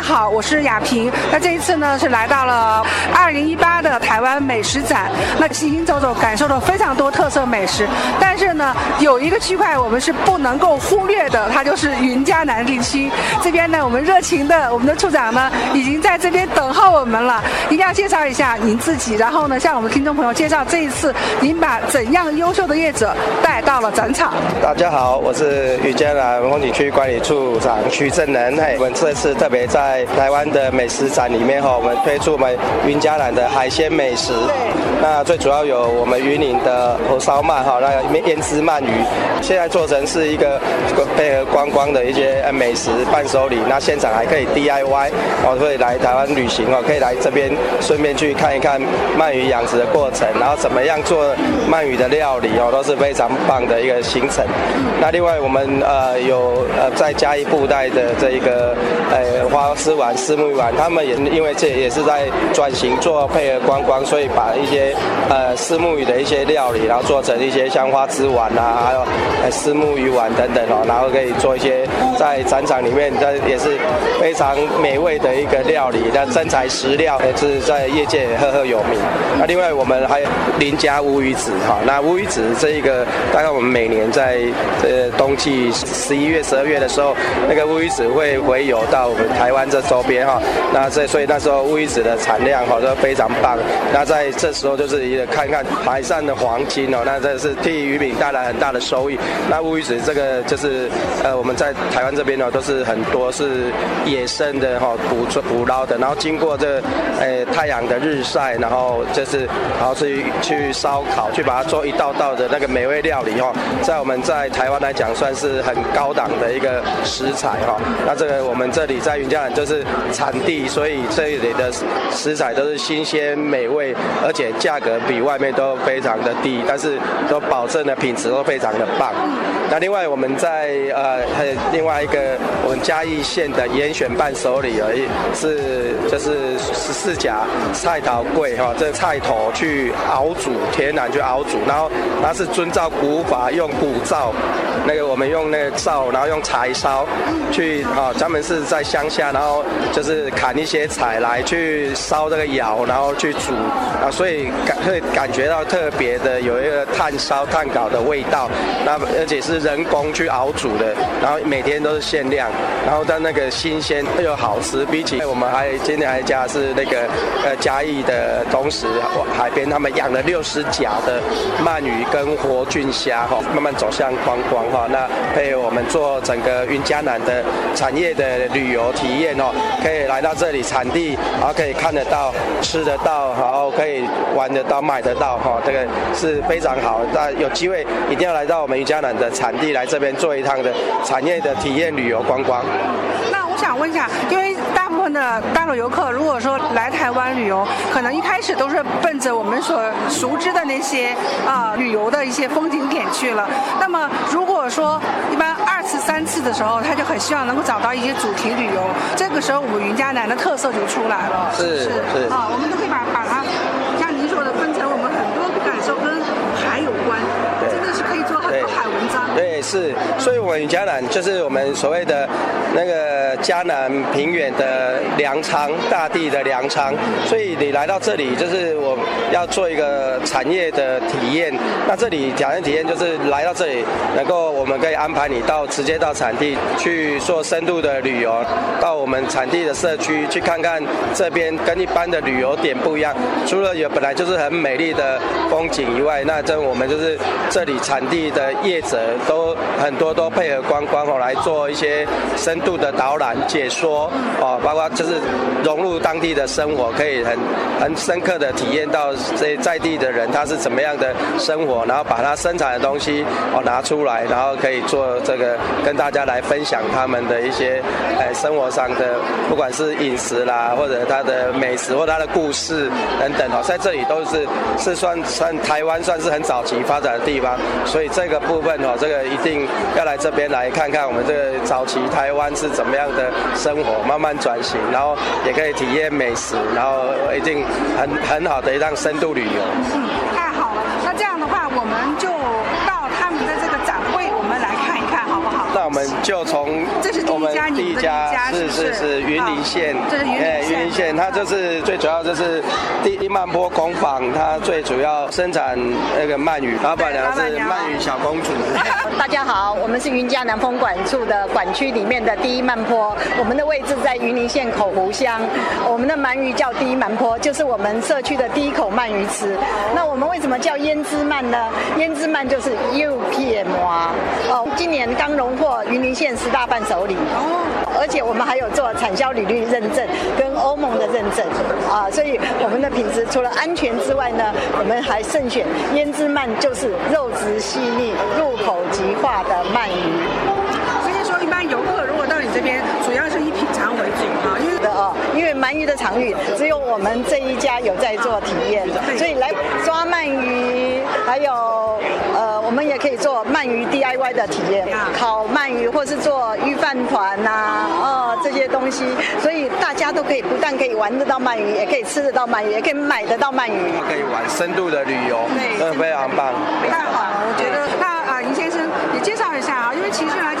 好，我是雅萍。那这一次呢是来到了二零一八的台湾美食展，那行行走走，感受了非常多特色美食。但是呢，有一个区块我们是不能够忽略的，它就是云嘉南地区。这边呢，我们热情的我们的处长呢已经在这边等候我们了。一定要介绍一下您自己，然后呢向我们听众朋友介绍这一次您把怎样优秀的业者带到了展场。大家好，我是云嘉南风景区管理处长徐正能。嘿，我们这次特别在在台湾的美食展里面哈，我们推出我们云嘉南的海鲜美食。那最主要有我们云林的红烧鳗哈，那个腌制鳗鱼，现在做成是一个配合观光的一些美食伴手礼。那现场还可以 DIY，哦，可以来台湾旅行哦，可以来这边顺便去看一看鳗鱼养殖的过程，然后怎么样做鳗鱼的料理哦，都是非常棒的一个行程。那另外我们呃有呃再加一布袋的这一个呃花丝丸、丝木鱼丸，他们也因为这也是在转型做配合观光，所以把一些呃丝木鱼的一些料理，然后做成一些像花枝丸啊，还有呃丝木鱼丸等等哦，然后可以做一些在展场里面，这也是非常美味的一个料理，那真材实料，也是在业界赫赫有名。那另外我们还有林家乌鱼子哈，那乌鱼子这一个大概我们每年在呃冬季十一月、十二月的时候，那个乌鱼子会回游到我们台湾这周边哈，那这所以那时候乌鱼子的产量哈都非常棒。那在这时候就是一个看看海上的黄金哦，那这是替渔民带来很大的收益。那乌鱼子这个就是呃我们在台湾这边呢都是很多是野生的哈捕捉捕捞的，然后经过这呃太阳的日晒，然后就是然后去去烧烤，去把它做一道道的那个美味料理哈，在我们在台湾来讲算是很高档的一个食材哈。那这个我们这里在云嘉南就是产地，所以这里的食材都是新鲜美味，而且价格比外面都非常的低，但是都保证的品质都非常的棒。那另外我们在呃还有另外一个我们嘉义县的严选伴手礼而已，是就是十四甲菜头粿哈，这菜头去熬煮，天然去熬煮，然后它是遵照古法用古灶，那个我们用那个灶，然后用柴烧去啊，专门是在乡下，然后就是砍一些柴来去烧这个窑，然后去煮啊，所以感会感觉到特别的有一个炭烧炭烤的味道，那而且是人工去熬煮的，然后每天都是限量，然后但那个新鲜又好吃，比起我们还今天还加是那个呃嘉义的东石海边，他们养了六十甲的鳗鱼跟活菌虾哈，慢慢走向观光哈，那配合我们做整个云嘉南的产业的旅游体验哦，可以来到这里产地，然后可以看得到、吃得到，然后可以玩得到、买得到哈，这个是非常好。那有机会一定要来到我们云嘉南的产地来这边做一趟的产业的体验旅游观光。那我想问一下，因为大分的大陆游客如果说来台湾旅游，可能一开始都是奔着我们所熟知的那些啊、旅游的一些风景点去了。那么如果说一般二次、三次的时候，他就很希望能够找到一些主题旅游，这个时候我们云嘉南的特色就出来了。是是啊，我们都可以把把它像您说的分成我们很多感受跟海有关，真的是可以做很多海文章。对，是，所以我们嘉南就是我们所谓的那个嘉南平原的粮仓，大地的粮仓。所以你来到这里，就是我要做一个产业的体验。那这里产业体验就是来到这里，能够我们可以安排你到直接到产地去做深度的旅游，到我们产地的社区去看看这边跟一般的旅游点不一样。除了有本来就是很美丽的风景以外，那这我们就是这里产地的业者都很多都配合观光哦来做一些深度的导览解说哦，包括就是融入当地的生活，可以很很深刻的体验到这在地的人他是怎么样的生活，然后把他生产的东西哦拿出来，然后可以做这个跟大家来分享他们的一些呃生活上的，不管是饮食啦，或者他的美食或他的故事等等哦，在这里都是是算算台湾算是很早期发展的地方，所以这个部分哦，这个一定要来这边来看看我们这个早期台湾是怎么样的生活，慢慢转型，然后也可以体验美食，然后一定很很好的一趟深度旅游。嗯，太好了。那这样的话，我们就到他们的这个展会，我们来看一看，好不好？那我们就从这是第一家，第一家是是是云林县，这是云林县，它就是最主要就是第一曼坡工坊，它最主要生产那个鳗鱼，老板娘是鳗鱼小公主。大家好，我们是云嘉南风管处的管区里面的第一曼坡，我们的位置在云林县口湖乡，我们的鳗鱼叫第一曼坡，就是我们社区的第一口鳗鱼池。那我们为什么叫胭脂鳗呢？胭脂鳗就是 U P M 啊，哦，今年刚荣获云林县十大伴手礼。哦，而且我们还有做产销履历认证跟欧盟的认证。啊，所以我们的品质除了安全之外呢，我们还慎选胭脂鳗，就是肉质细腻、入口即化的鳗鱼。所以说，一般游客如果到你这边，主要是以品尝为主啊，因为。的哦，因为鳗鱼的场域只有我们这一家有在做体验，所以来抓鳗鱼，还有呃，我们也可以做鳗鱼 DIY 的体验，烤鳗鱼或是做鱼饭团呐，哦。这些东西，所以大家都可以不但可以玩得到鳗鱼，也可以吃得到鳗鱼，也可以买得到鳗鱼，可以玩深度的旅游，真的非常棒，太好了，我觉得那啊，林先生也介绍一下啊，因为其实来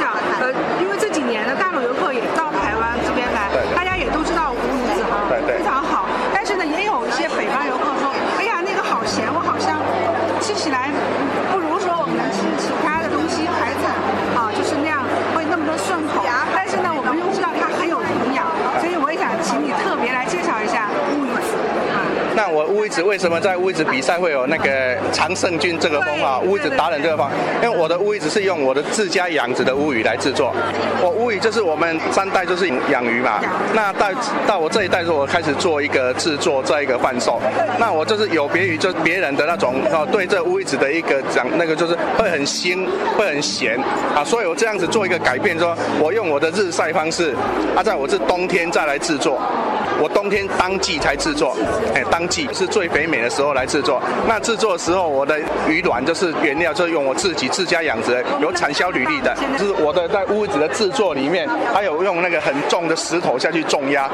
子为什么在乌鱼子比赛会有那个常胜军这个封号？乌鱼子达人这个封，因为我的乌鱼子是用我的自家养殖的乌鱼来制作。我乌鱼就是我们三代就是养鱼嘛，那到到我这一代时候，我开始做一个制作，再一个贩售。那我就是有别于就别人的那种哦，对这乌鱼子的一个讲那个就是会很腥，会很咸啊，所以我这样子做一个改变，说我用我的日晒方式，啊，在我是冬天再来制作，我冬天当季才制作，哎，当季是最肥美的时候来制作。那制作的时候，我的鱼卵就是原料，就是用我自己自家养殖，有产销履历的。就是我的在屋子的制作里面，还有用那个很重的石头下去重压，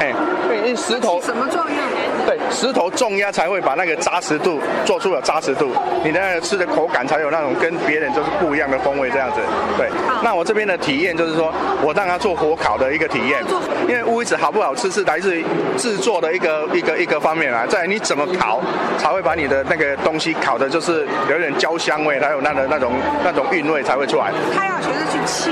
哎，因为石头什么作用？对，石头重压才会把那个扎实度做出了扎实度，你的那个吃的口感才有那种跟别人就是不一样的风味这样子。对，那我这边的体验就是说我让他做火烤的一个体验，因为乌鱼子好不好吃是来自于制作的一个一个一个方面啊，在你怎么烤才会把你的那个东西烤的就是有点焦香味，还有那个那种那种韵味才会出来。他要学着去切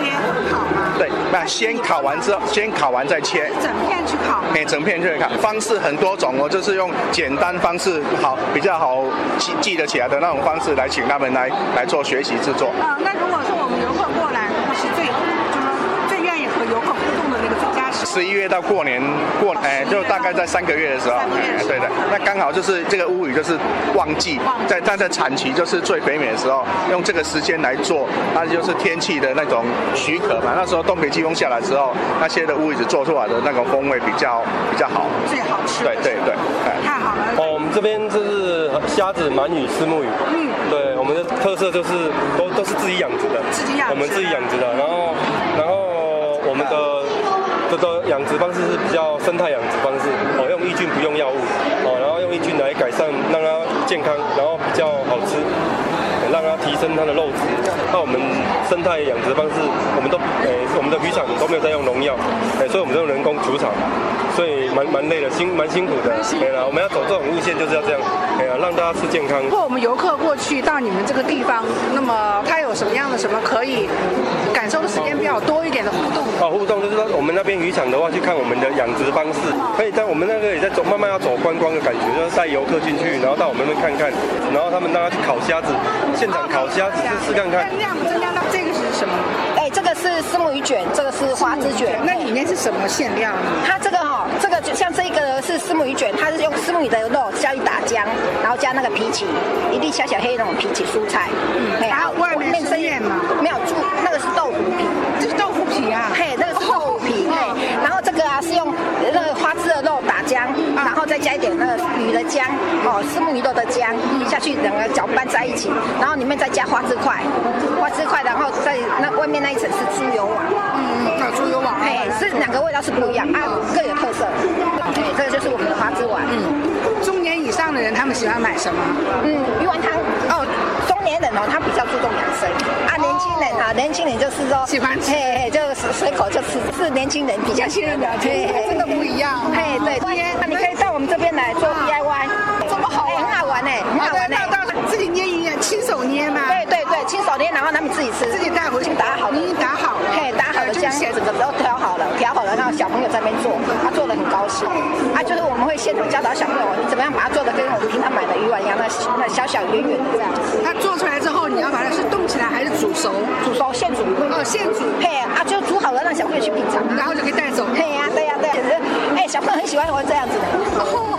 烤吗？对，那先烤完之后，先烤完再切，整片去烤。哎，整片去烤，方式很多种哦，就是用简单方式好比较好记记得起来的那种方式来请他们来来做学习制作。啊，那如果是我们游客过来十一月到过年过，哎，就大概在三个月的时候，哎，对的，那刚好就是这个乌鱼就是旺季，在它的产期就是最肥美的时候，用这个时间来做，那就是天气的那种许可嘛。那时候东北季风下来之后，那些的乌鱼子做出来的那种风味比较比较好，最好吃。对对对，太好了。哦，我们这边就是虾子、鳗鱼、丝木鱼。嗯，对，我们的特色就是都都是自己养殖的，自己养，我们自己养殖的。然后，然后我们的这个养殖方式是比较生态养殖方式，哦，用抑菌不用药物，哦，然后用抑菌来改善，让它健康，然后比较好吃。让它提升它的肉质。那我们生态养殖方式，我们都诶，我们的渔场都没有在用农药，诶，所以我们用人工除草，所以蛮蛮累的，辛蛮辛苦的。对了，我们要走这种路线就是要这样，哎呀，让大家吃健康。如果我们游客过去到你们这个地方，那么他有什么样的什么可以感受的时间比较多一点的互动？哦，互动就是说我们那边渔场的话，去看我们的养殖方式，可以在我们那个也在走，慢慢要走观光的感觉，就是带游客进去，然后到我们那边看看，然后他们让他去烤虾子。现场烤虾子试试看看。亮不亮到这个是什么？哎，这个是丝木鱼卷，这个是花枝卷。那里面是什么馅料呢？它这个哈，这个就像这个是丝木鱼卷，它是用丝木鱼的肉下去打浆，然后加那个皮起，一粒小小黑那种皮起蔬菜。嗯，哦，丝木鱼肉的浆下去，两个搅拌在一起，然后里面再加花枝块，花枝块，然后在那外面那一层是猪油网。嗯，那猪油网。哎，是两个味道是不一样啊，各有特色。哎，这个就是我们的花枝丸。嗯，中年以上的人他们喜欢买什么？嗯，鱼丸汤。哦，中年年人哦，他比较注重养生啊，年轻人啊，年轻人就是说喜欢吃嘿嘿，就是随口就吃，是年轻人比较 年轻人的嘿嘿真的不一样。嘿，对，那你可以到我们这边来做 DIY。到自己捏一捏，亲手捏吗？对对对，亲手捏，然后他们自己吃，自己带回去打好已经打好了嘿，打好了，现整个都调好了，调好了，让小朋友在那边做，他做的很高兴。啊，就是我们会现场教导小朋友，你怎么样把它做的跟我们平常买的鱼丸一样，那那小小圆圆的这样。它做出来之后，你要把它是冻起来还是煮熟？煮熟现煮，哦，现煮，嘿啊，就煮好了，让小朋友去品尝啊。然后就可以带走。嘿呀，对呀，对呀，哎，小朋友很喜欢玩这样子的。哦，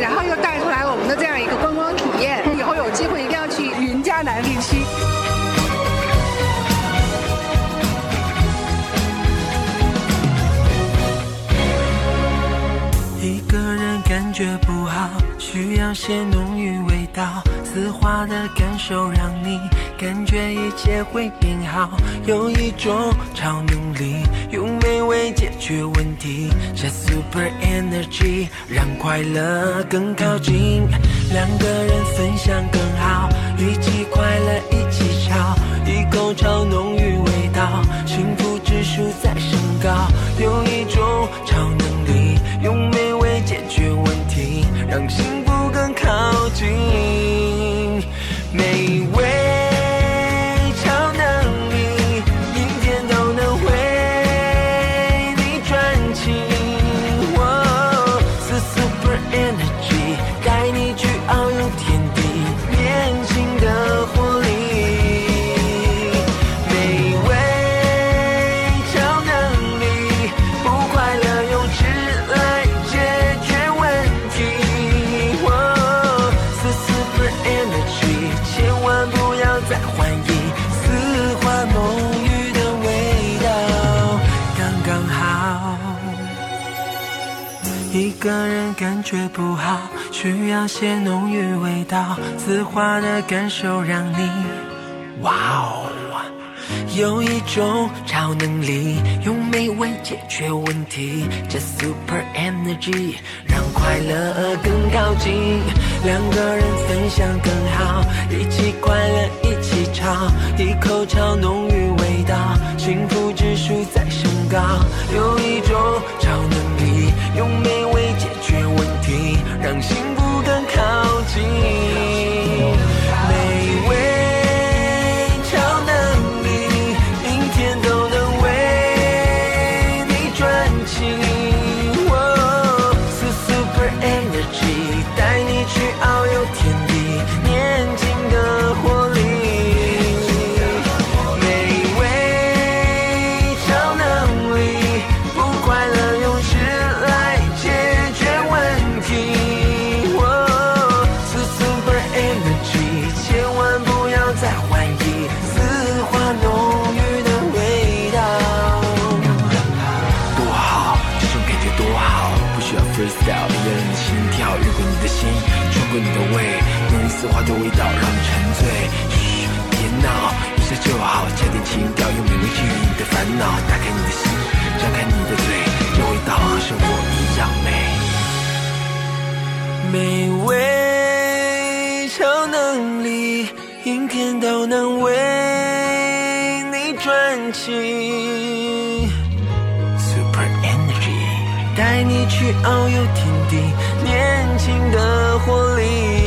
然后又带出来我们的这样一个观光体验，以后有机会一定要去云嘉南地区。一个人感觉不好，需要些浓郁味道，丝滑的感受让你感觉一切会变好。有一种超能力，美味解决问题，加 super energy 让快乐更靠近。两个人分享更好，一起快乐一起笑，一口超浓郁味道，幸福指数在升高。有一种超个人感觉不好，需要些浓郁味道，丝滑的感受让你，哇哦！有一种超能力，用美味解决问题，这 super energy 让快乐更靠近，两个人分享更好，一起快乐一起吵，一口超浓郁味道，幸福指数在升高。有一种超能力，用美味丝滑的味道让你沉醉。嘘，别闹，一下就好，加点情调，用美味治愈你的烦恼，打开你的心，张开你的嘴，这味道和生活一样美。美味超能力，阴天都能为你转晴。Super Energy，带你去遨游天地，年轻的活力。